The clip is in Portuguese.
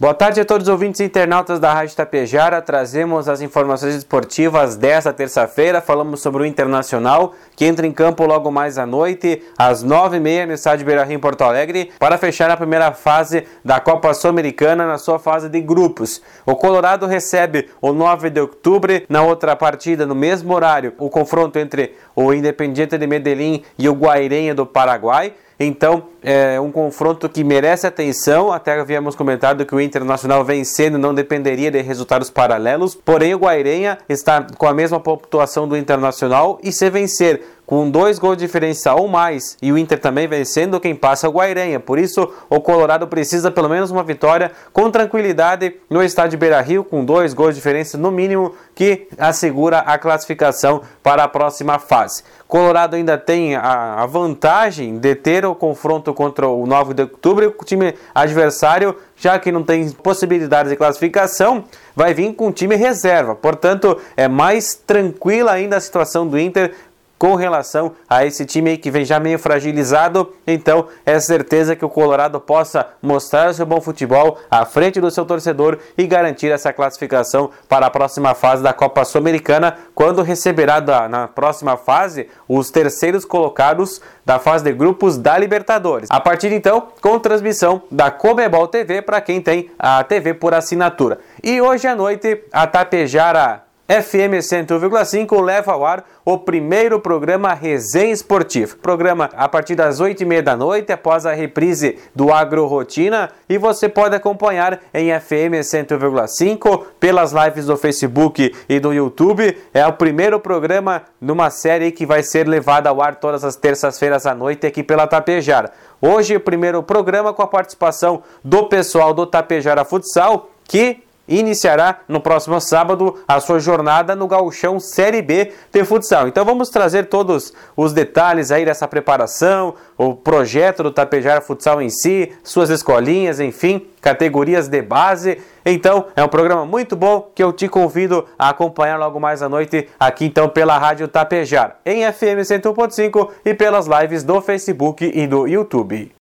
Boa tarde a todos os ouvintes e internautas da Rádio Tapejara. Trazemos as informações esportivas desta terça-feira. Falamos sobre o Internacional, que entra em campo logo mais à noite, às nove e meia, no estádio Beira-Rio, em Porto Alegre, para fechar a primeira fase da Copa Sul-Americana na sua fase de grupos. O Colorado recebe o 9 de outubro, na outra partida, no mesmo horário, o confronto entre o Independiente de Medellín e o Guairenha do Paraguai. Então, é um confronto que merece atenção. Até havíamos comentado que o Internacional vencendo não dependeria de resultados paralelos. Porém, o Guairenha está com a mesma pontuação do Internacional e se vencer com dois gols de diferença ou mais e o Inter também vencendo, quem passa é o Guairenha. Por isso, o Colorado precisa pelo menos uma vitória com tranquilidade no estádio Beira Rio, com dois gols de diferença no mínimo, que assegura a classificação para a próxima fase. Colorado ainda tem a, a vantagem de ter o confronto contra o 9 de outubro, o time adversário, já que não tem possibilidades de classificação, vai vir com o time reserva. Portanto, é mais tranquila ainda a situação do Inter com relação a esse time que vem já meio fragilizado. Então, é certeza que o Colorado possa mostrar seu bom futebol à frente do seu torcedor e garantir essa classificação para a próxima fase da Copa Sul-Americana, quando receberá na próxima fase os terceiros colocados da fase de grupos da Libertadores. A partir então, com transmissão da Comebol TV para quem tem a TV por assinatura. E hoje à noite, a Tapejara FM 101,5 leva ao ar o primeiro programa Resenha Esportivo. Programa a partir das 8 e meia da noite, após a reprise do Agro Rotina, e você pode acompanhar em FM 101,5 pelas lives do Facebook e do YouTube. É o primeiro programa numa série que vai ser levada ao ar todas as terças-feiras à noite aqui pela Tapejara. Hoje, o primeiro programa com a participação do pessoal do Tapejara Futsal, que iniciará no próximo sábado a sua jornada no Gauchão Série B de futsal. Então vamos trazer todos os detalhes aí dessa preparação, o projeto do Tapejara Futsal em si, suas escolinhas, enfim, categorias de base. Então, é um programa muito bom que eu te convido a acompanhar logo mais à noite aqui então pela Rádio Tapejara, em FM 101.5 e pelas lives do Facebook e do YouTube.